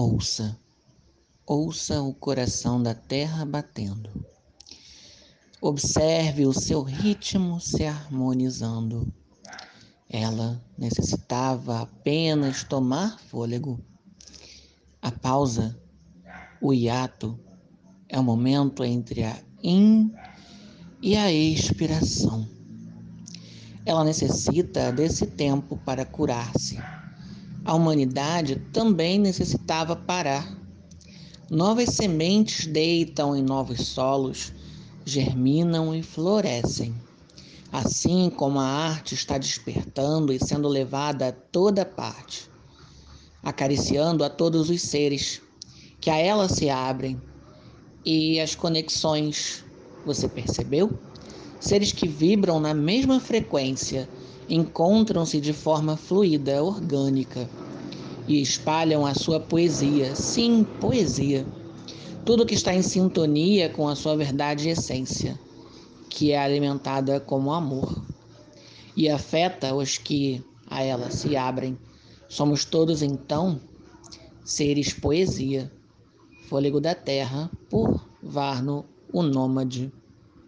Ouça, ouça o coração da terra batendo. Observe o seu ritmo se harmonizando. Ela necessitava apenas tomar fôlego. A pausa, o hiato, é o momento entre a in e a expiração. Ela necessita desse tempo para curar-se a humanidade também necessitava parar. Novas sementes deitam em novos solos, germinam e florescem. Assim como a arte está despertando e sendo levada a toda parte, acariciando a todos os seres que a ela se abrem e as conexões, você percebeu? Seres que vibram na mesma frequência encontram-se de forma fluida, orgânica e espalham a sua poesia. Sim, poesia. Tudo que está em sintonia com a sua verdade e essência, que é alimentada como amor e afeta os que a ela se abrem. Somos todos então seres poesia. Fôlego da Terra, por Varno, o Nômade.